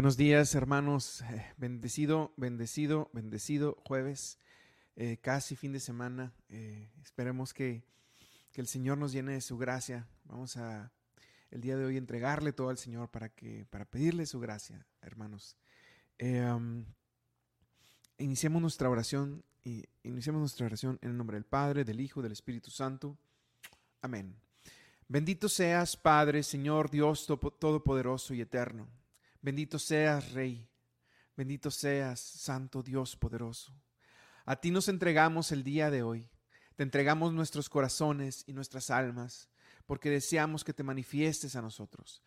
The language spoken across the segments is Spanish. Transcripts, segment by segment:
Buenos días, hermanos. Eh, Bendecido, bendecido, bendecido jueves, eh, casi fin de semana. Eh, esperemos que, que el Señor nos llene de su gracia. Vamos a el día de hoy entregarle todo al Señor para que para pedirle su gracia, hermanos. Eh, iniciemos nuestra oración y iniciemos nuestra oración en el nombre del Padre, del Hijo, del Espíritu Santo. Amén. Bendito seas, Padre, Señor, Dios Todopoderoso y Eterno. Bendito seas, Rey. Bendito seas, Santo Dios poderoso. A ti nos entregamos el día de hoy. Te entregamos nuestros corazones y nuestras almas, porque deseamos que te manifiestes a nosotros.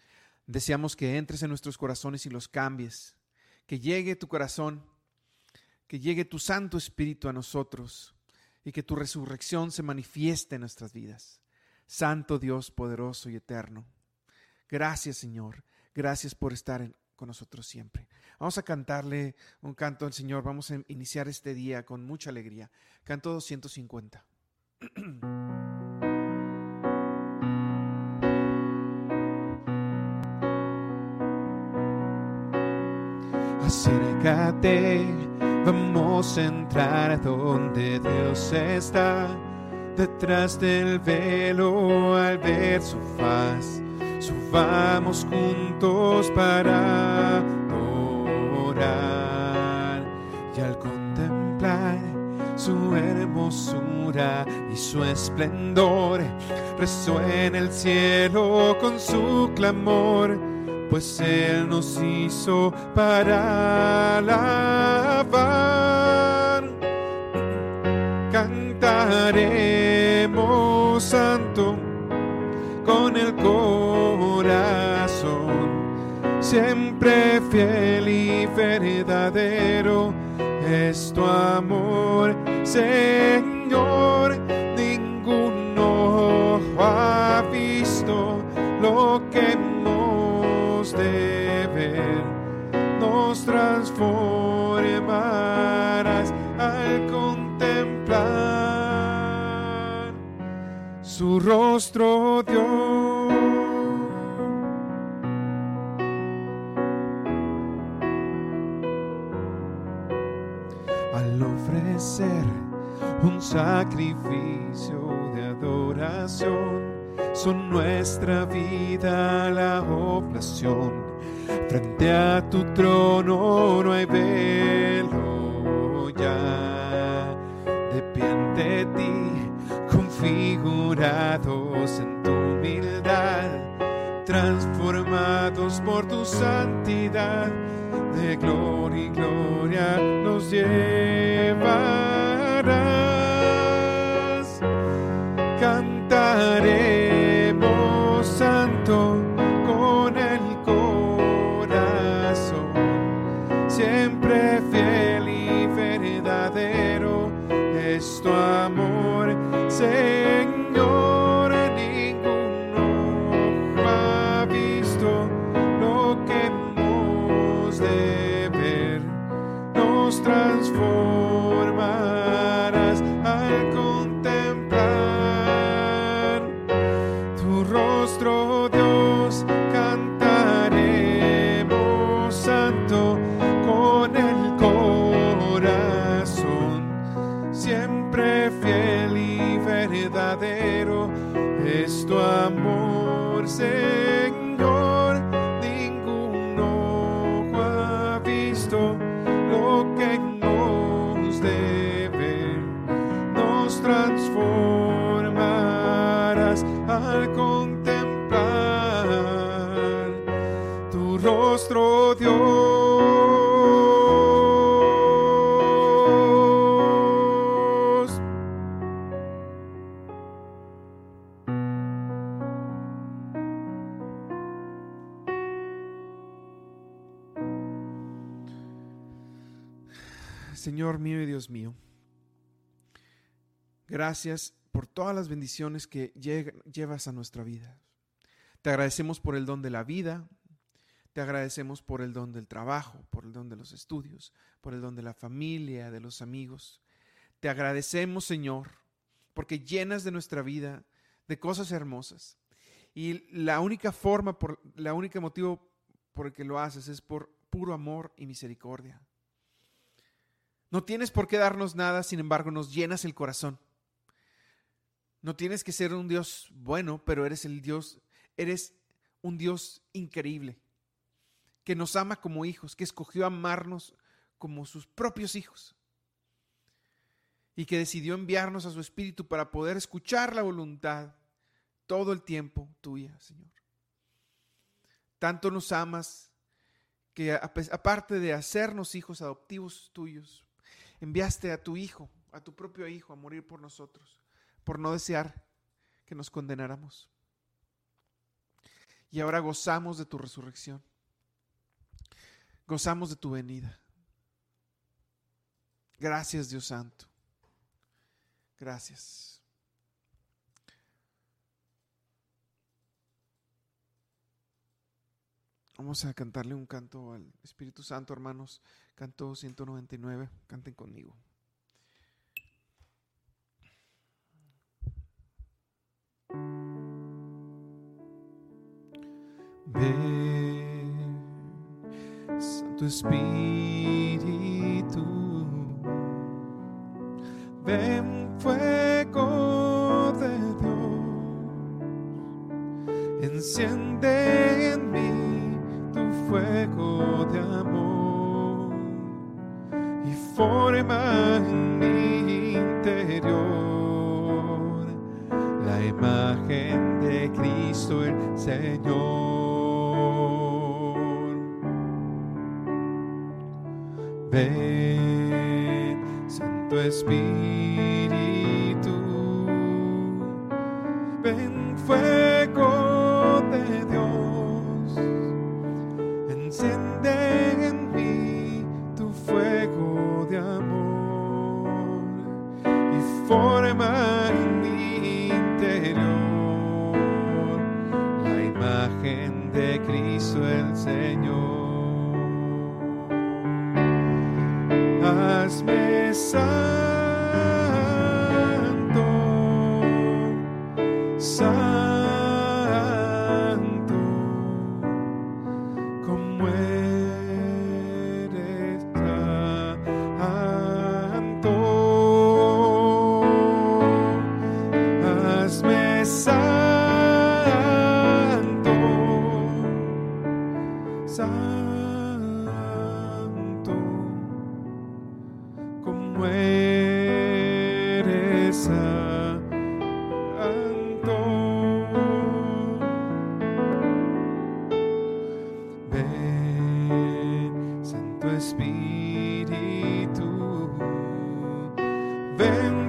Deseamos que entres en nuestros corazones y los cambies. Que llegue tu corazón, que llegue tu Santo Espíritu a nosotros y que tu resurrección se manifieste en nuestras vidas. Santo Dios poderoso y eterno. Gracias, Señor. Gracias por estar en- con nosotros siempre. Vamos a cantarle un canto al Señor. Vamos a iniciar este día con mucha alegría. Canto 250. Acércate, vamos a entrar a donde Dios está. Detrás del velo al ver su faz, subamos juntos para orar. Y al contemplar su hermosura y su esplendor, resuena el cielo con su clamor pues Él nos hizo para alabar. Cantaremos con el corazón, siempre fiel y verdadero es tu amor. Su rostro, Dios. al ofrecer un sacrificio de adoración. Son nuestra vida la oblación. Frente a tu trono no hay en tu humildad, transformados por tu santidad de gloria y gloria nos llevarás. Cantaremos santo con el corazón, siempre fiel y verdadero es tu amor. know. Señor mío y Dios mío, gracias por todas las bendiciones que llevas a nuestra vida. Te agradecemos por el don de la vida, te agradecemos por el don del trabajo, por el don de los estudios, por el don de la familia, de los amigos. Te agradecemos, Señor, porque llenas de nuestra vida de cosas hermosas. Y la única forma, por, la única motivo por el que lo haces es por, puro amor y misericordia. No tienes por qué darnos nada, sin embargo nos llenas el corazón. No tienes que ser un Dios bueno, pero eres el Dios, eres un Dios increíble, que nos ama como hijos, que escogió amarnos como sus propios hijos y que decidió enviarnos a su Espíritu para poder escuchar la voluntad todo el tiempo tuya, Señor. Tanto nos amas que aparte de hacernos hijos adoptivos tuyos, enviaste a tu Hijo, a tu propio Hijo, a morir por nosotros, por no desear que nos condenáramos. Y ahora gozamos de tu resurrección. Gozamos de tu venida. Gracias Dios Santo. Gracias. Vamos a cantarle un canto al Espíritu Santo, hermanos. Canto 199. Canten conmigo. Ven, Santo Espíritu, ven forma en mi interior la imagen de Cristo el Señor. Ven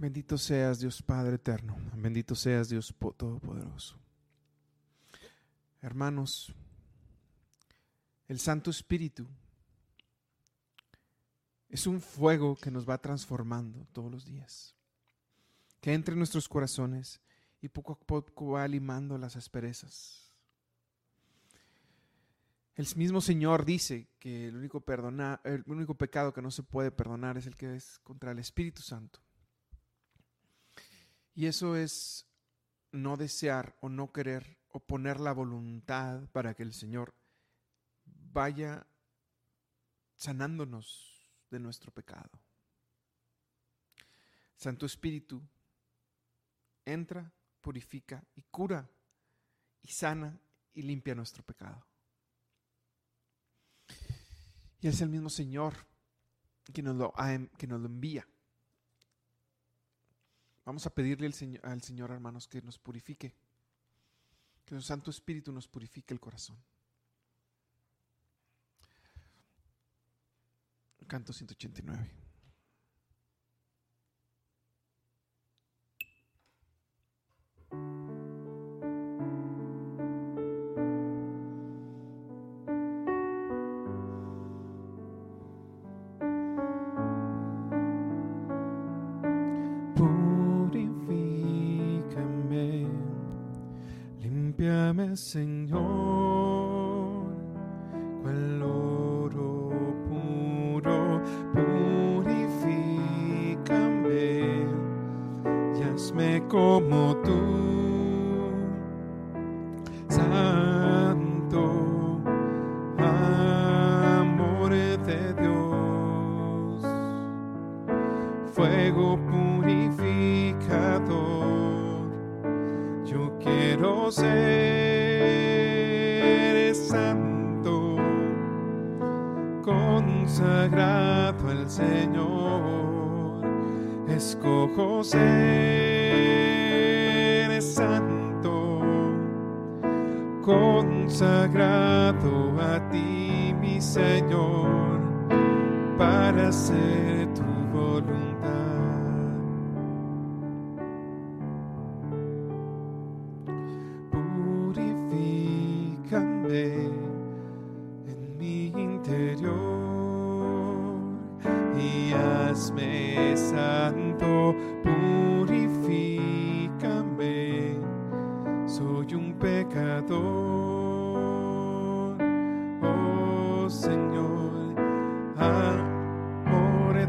Bendito seas Dios Padre eterno, bendito seas Dios Todopoderoso. Hermanos, el Santo Espíritu es un fuego que nos va transformando todos los días, que entra en nuestros corazones y poco a poco va limando las asperezas. El mismo Señor dice que el único, el único pecado que no se puede perdonar es el que es contra el Espíritu Santo. Y eso es no desear o no querer o poner la voluntad para que el Señor vaya sanándonos de nuestro pecado. Santo Espíritu entra, purifica y cura y sana y limpia nuestro pecado. Y es el mismo Señor que nos lo, que nos lo envía. Vamos a pedirle al Señor, hermanos, que nos purifique, que el Santo Espíritu nos purifique el corazón. Canto 189. como tu hágase tu voluntad. Purifícame en mi interior y hazme santo. Purifícame, soy un pecador, oh Señor.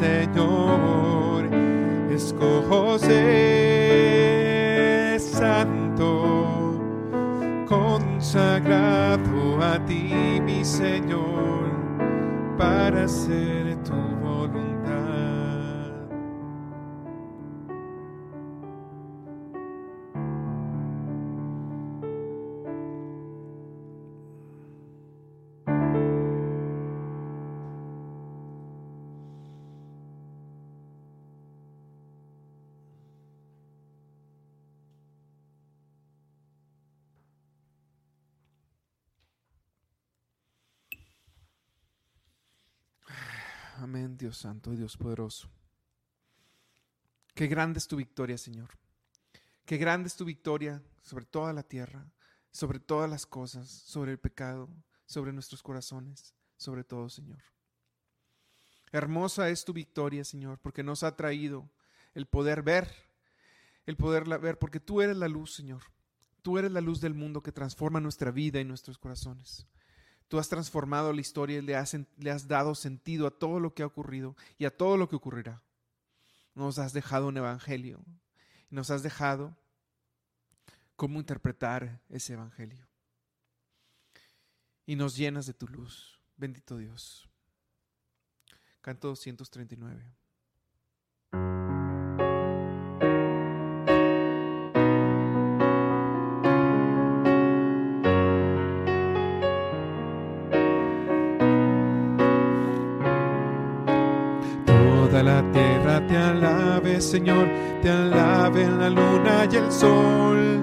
Señor, escojo santo, consagrado a ti, mi Señor, para ser tu y Dios poderoso. Qué grande es tu victoria, Señor. Qué grande es tu victoria sobre toda la tierra, sobre todas las cosas, sobre el pecado, sobre nuestros corazones, sobre todo, Señor. Hermosa es tu victoria, Señor, porque nos ha traído el poder ver, el poder ver, porque tú eres la luz, Señor. Tú eres la luz del mundo que transforma nuestra vida y nuestros corazones. Tú has transformado la historia y le has, le has dado sentido a todo lo que ha ocurrido y a todo lo que ocurrirá. Nos has dejado un evangelio. Nos has dejado cómo interpretar ese evangelio. Y nos llenas de tu luz. Bendito Dios. Canto 239. La tierra te alabe, Señor, te alabe la luna y el sol.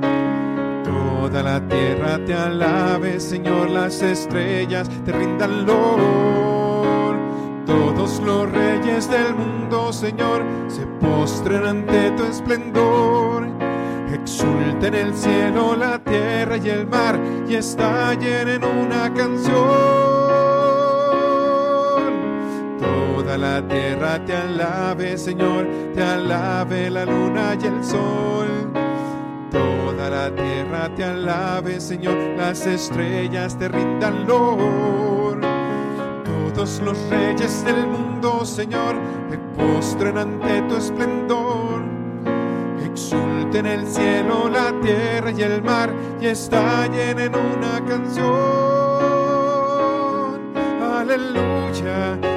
Toda la tierra te alabe, Señor, las estrellas te rindan lor. Todos los reyes del mundo, Señor, se postren ante tu esplendor. Exulten el cielo, la tierra y el mar y estallen en una canción la tierra te alabe, Señor, te alabe la luna y el sol. Toda la tierra te alabe, Señor, las estrellas te rindan lor. Todos los reyes del mundo, Señor, te postren ante tu esplendor. Exulten el cielo, la tierra y el mar y estallen en una canción. Aleluya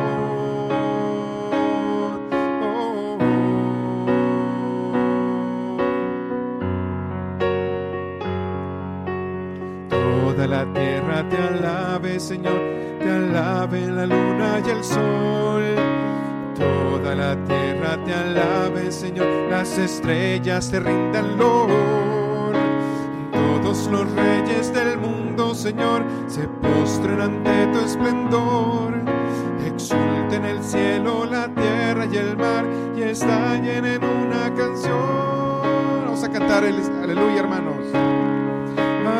La tierra te alabe, Señor, te alabe la luna y el sol. Toda la tierra te alabe, Señor, las estrellas te rindan lor. Todos los reyes del mundo, Señor, se postren ante tu esplendor. Exulten el cielo, la tierra y el mar y estallen en una canción. Vamos a cantar el aleluya, hermanos.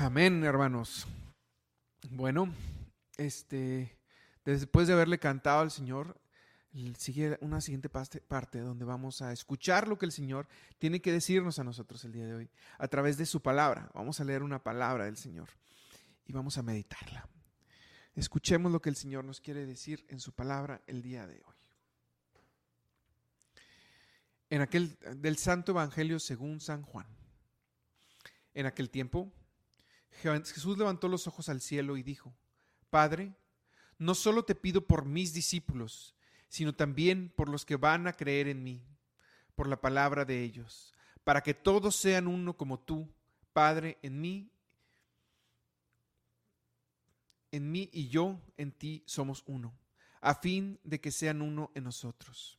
Amén, hermanos. Bueno, este, después de haberle cantado al Señor, sigue una siguiente parte donde vamos a escuchar lo que el Señor tiene que decirnos a nosotros el día de hoy a través de su palabra. Vamos a leer una palabra del Señor y vamos a meditarla. Escuchemos lo que el Señor nos quiere decir en su palabra el día de hoy. En aquel del Santo Evangelio según San Juan. En aquel tiempo Jesús levantó los ojos al cielo y dijo, Padre, no solo te pido por mis discípulos, sino también por los que van a creer en mí, por la palabra de ellos, para que todos sean uno como tú, Padre, en mí, en mí y yo en ti somos uno, a fin de que sean uno en nosotros.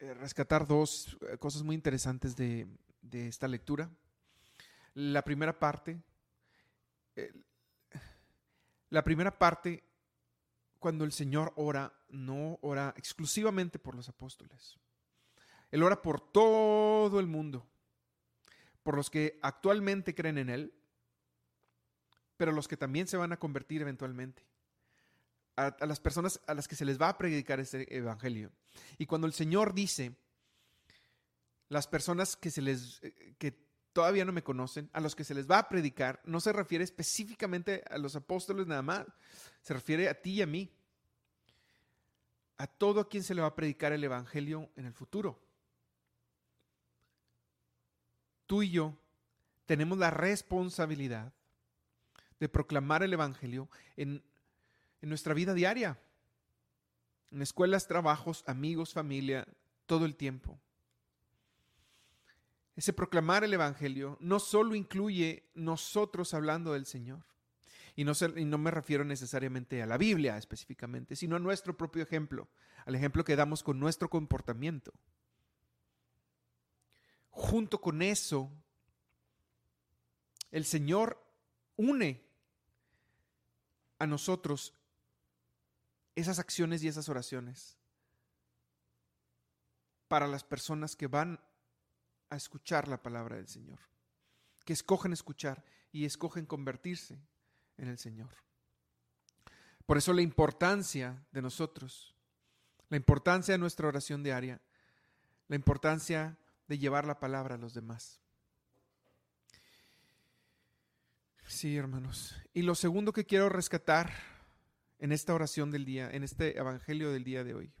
eh, rescatar dos eh, cosas muy interesantes de, de esta lectura. La primera parte, la primera parte, cuando el Señor ora, no ora exclusivamente por los apóstoles. Él ora por todo el mundo, por los que actualmente creen en Él, pero los que también se van a convertir eventualmente. A, las personas a las que se les va a predicar este evangelio. Y cuando el Señor dice, las personas que se les eh, que todavía no me conocen, a los que se les va a predicar, no se refiere específicamente a los apóstoles nada más, se refiere a ti y a mí, a todo a quien se le va a predicar el evangelio en el futuro. Tú y yo tenemos la responsabilidad de proclamar el Evangelio en, nuestra vida diaria, en escuelas, trabajos, amigos, familia, todo el tiempo. Ese proclamar el Evangelio no solo incluye nosotros hablando del Señor, y no, y no, me refiero necesariamente a la Biblia específicamente, sino a nuestro propio ejemplo, al ejemplo que damos con nuestro comportamiento. Junto con eso, el Señor une a nosotros esas acciones y esas oraciones para las personas que van a escuchar la palabra del Señor, que escogen escuchar y escogen convertirse en el Señor. Por eso la importancia de nosotros, la importancia de nuestra oración diaria, la importancia de llevar la palabra a los demás. Sí, hermanos. Y lo segundo que quiero rescatar en esta oración del día, en este evangelio del día de hoy,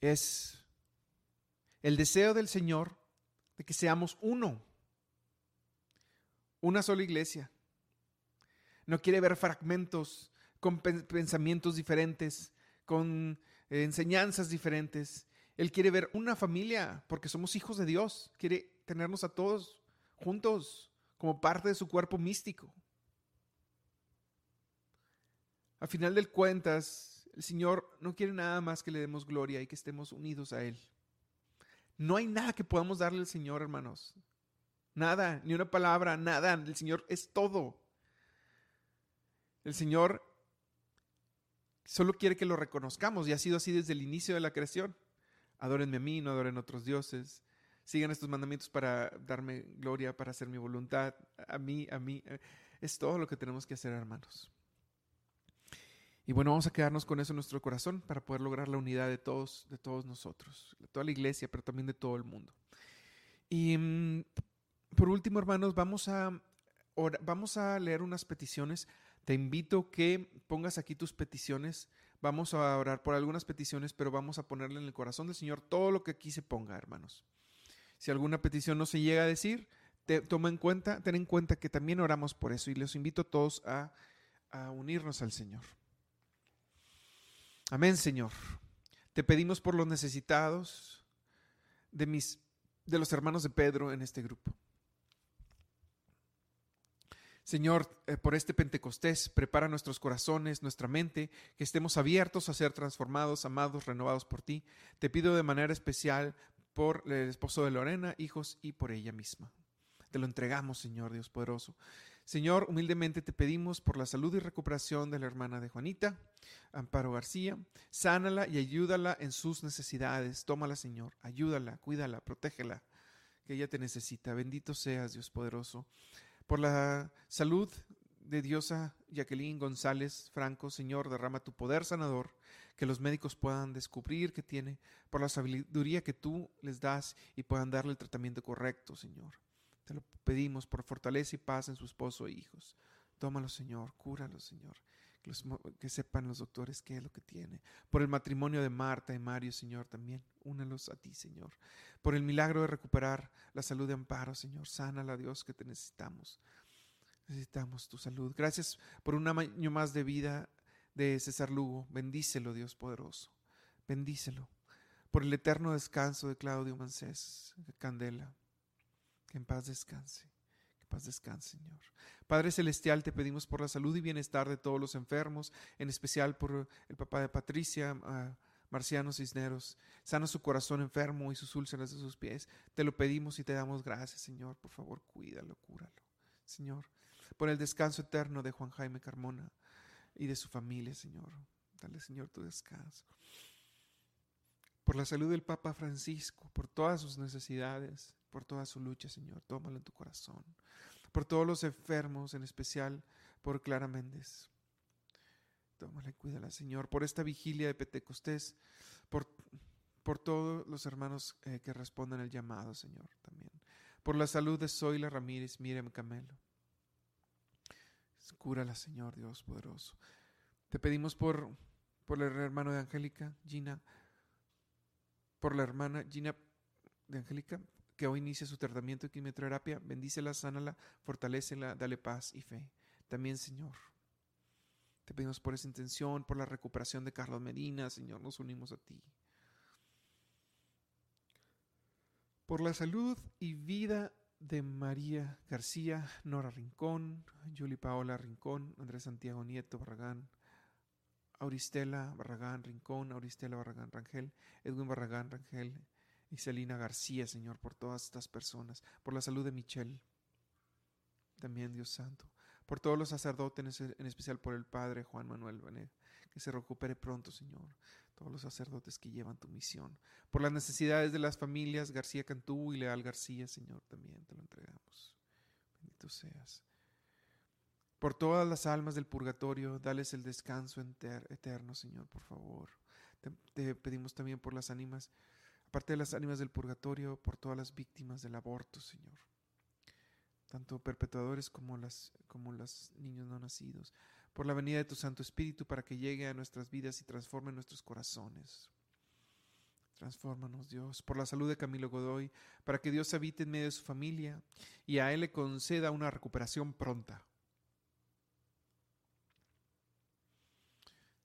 es el deseo del Señor de que seamos uno, una sola iglesia. No quiere ver fragmentos con pensamientos diferentes, con enseñanzas diferentes. Él quiere ver una familia porque somos hijos de Dios. Quiere tenernos a todos juntos como parte de su cuerpo místico. A final del cuentas, el Señor no quiere nada más que le demos gloria y que estemos unidos a Él. No hay nada que podamos darle al Señor, hermanos. Nada, ni una palabra, nada. El Señor es todo. El Señor solo quiere que lo reconozcamos y ha sido así desde el inicio de la creación. Adórenme a mí, no adoren otros dioses sigan estos mandamientos para darme gloria, para hacer mi voluntad, a mí, a mí. Es todo lo que tenemos que hacer, hermanos. Y bueno, vamos a quedarnos con eso en nuestro corazón para poder lograr la unidad de todos, de todos nosotros, de toda la iglesia, pero también de todo el mundo. Y mm, por último, hermanos, vamos a, vamos a leer unas peticiones. Te invito que pongas aquí tus peticiones. Vamos a orar por algunas peticiones, pero vamos a ponerle en el corazón del Señor todo lo que aquí se ponga, hermanos. Si alguna petición no se llega a decir, toma en cuenta, ten en cuenta que también oramos por eso y les invito a todos a, a unirnos al Señor. Amén, Señor. Te pedimos por los necesitados de mis de los hermanos de Pedro en este grupo. Señor, eh, por este Pentecostés, prepara nuestros corazones, nuestra mente, que estemos abiertos a ser transformados, amados, renovados por ti. Te pido de manera especial por el esposo de Lorena, hijos y por ella misma. Te lo entregamos, Señor Dios poderoso. Señor, humildemente te pedimos por la salud y recuperación de la hermana de Juanita, Amparo García. Sánala y ayúdala en sus necesidades. Tómala, Señor. Ayúdala, cuídala, protégela, que ella te necesita. Bendito seas, Dios poderoso. Por la salud de Diosa Jacqueline González Franco, Señor, derrama tu poder sanador que los médicos puedan descubrir que tiene, por la sabiduría que tú les das y puedan darle el tratamiento correcto, Señor. Lo pedimos por fortaleza y paz en su esposo e hijos. Tómalo, Señor, cúralo, Señor. Que, que, sepan los doctores qué es lo que tiene. Por el matrimonio de Marta y Mario, Señor, también. Únelos a ti, Señor. Por el milagro de recuperar la salud de Amparo, Señor. Sánala, Dios, que te necesitamos. Necesitamos tu salud. Gracias por un año más de vida de César Lugo. Bendícelo, Dios poderoso. bendícelo. Por el eterno descanso de Claudio Mancés, Candela, que en paz descanse. Que en paz descanse, Señor. Padre Celestial, te pedimos por la salud y bienestar de todos los enfermos, en especial por el papá de Patricia, Marciano Cisneros. Sana su corazón enfermo y sus úlceras de sus pies. Te lo pedimos y te damos gracias, Señor. Por favor, cuídalo, cúralo. Señor, por el descanso eterno de Juan Jaime Carmona y de su familia, Señor. Dale, Señor, tu descanso. Por la salud del Papa Francisco, por todas sus necesidades, por toda su lucha, Señor, tómalo en tu corazón. Por todos los enfermos, en especial por Clara Méndez. Tómala y cuídala, Señor, por esta vigilia de Pentecostés, por, por todos los hermanos eh, que respondan el llamado, Señor, también. Por la salud de Zoila Ramírez, Miriam Camelo. Cúrala, Señor Dios poderoso. Te pedimos por, por el hermano de Angélica, Gina, por la hermana Gina de Angélica, que hoy inicia su tratamiento de quimioterapia. Bendícela, sánala, fortalecela, dale paz y fe. También, Señor. Te pedimos por esa intención, por la recuperación de Carlos Medina, Señor, nos unimos a ti. Por la salud y vida de María García, Nora Rincón, Julie Paola Rincón, Andrés Santiago Nieto Barragán, Auristela Barragán Rincón, Auristela Barragán Rangel, Edwin Barragán Rangel y Celina García, Señor, por todas estas personas, por la salud de Michelle, también Dios Santo, por todos los sacerdotes, en especial por el Padre Juan Manuel Benet, que se recupere pronto, Señor, todos los sacerdotes que llevan tu misión. Por las necesidades de las familias García Cantú y Leal García, Señor, también te lo entregamos. Bendito seas. Por todas las almas del purgatorio, dales el descanso eterno, Señor, por favor. Te, pedimos también por las ánimas, aparte de las ánimas del purgatorio, por todas las víctimas del aborto, Señor. Tanto perpetuadores como las, como los niños no nacidos por la venida de tu Santo Espíritu para que llegue a nuestras vidas y transforme nuestros corazones. Transfórmanos, Dios, por la salud de Camilo Godoy, para que Dios habite en medio de su familia y a él le conceda una recuperación pronta.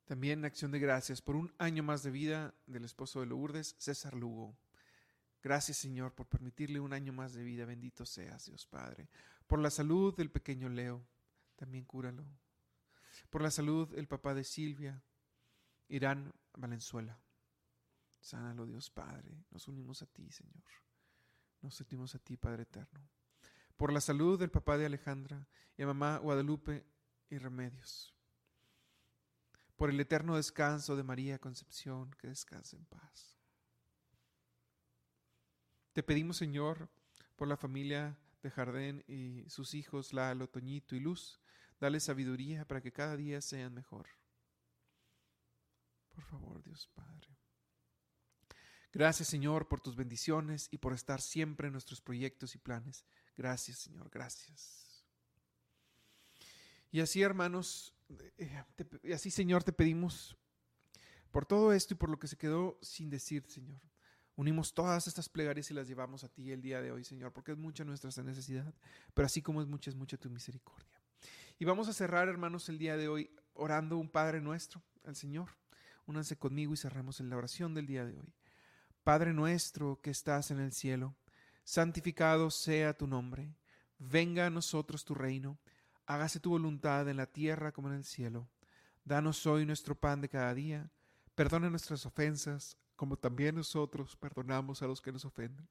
También acción de gracias por un año más de vida del esposo de Lourdes, César Lugo. Gracias, Señor, por permitirle un año más de vida. Bendito seas, Dios Padre. Por la salud del pequeño Leo, también cúralo. Por la salud, el papá de Silvia, Irán Valenzuela. Sánalo, Dios Padre. Nos unimos a ti, Señor. Nos unimos a ti, Padre Eterno. Por la salud del papá de Alejandra y a mamá Guadalupe y Remedios. Por el eterno descanso de María Concepción, que descanse en paz. Te pedimos, Señor, por la familia de Jardén y sus hijos, Lalo, Toñito y Luz, Dale sabiduría para que cada día sean mejor. Por favor, Dios Padre. Gracias, Señor, por tus bendiciones y por estar siempre en nuestros proyectos y planes. Gracias, Señor, gracias. Y así, hermanos, y así, Señor, te pedimos por todo esto y por lo que se quedó sin decir, Señor. Unimos todas estas plegarias y las llevamos a ti el día de hoy, Señor, porque es mucha nuestra necesidad, pero así como es mucha, es mucha tu misericordia. Y vamos a cerrar, hermanos, el día de hoy orando un Padre nuestro al Señor. Únanse conmigo y cerramos en la oración del día de hoy. Padre nuestro que estás en el cielo, santificado sea tu nombre. Venga a nosotros tu reino hágase tu voluntad en la tierra como en el cielo. Danos hoy nuestro pan de cada día, perdona nuestras ofensas, como también nosotros perdonamos a los que nos ofenden.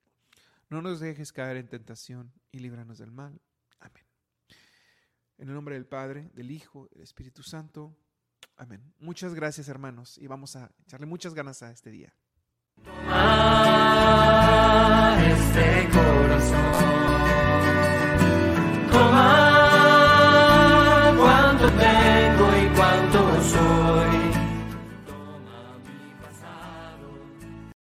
No nos dejes caer en tentación y líbranos del mal. Amén. En el nombre del Padre, del Hijo, del Espíritu Santo. Amén. Muchas gracias, hermanos, y vamos a echarle muchas ganas a este día. Este corazón.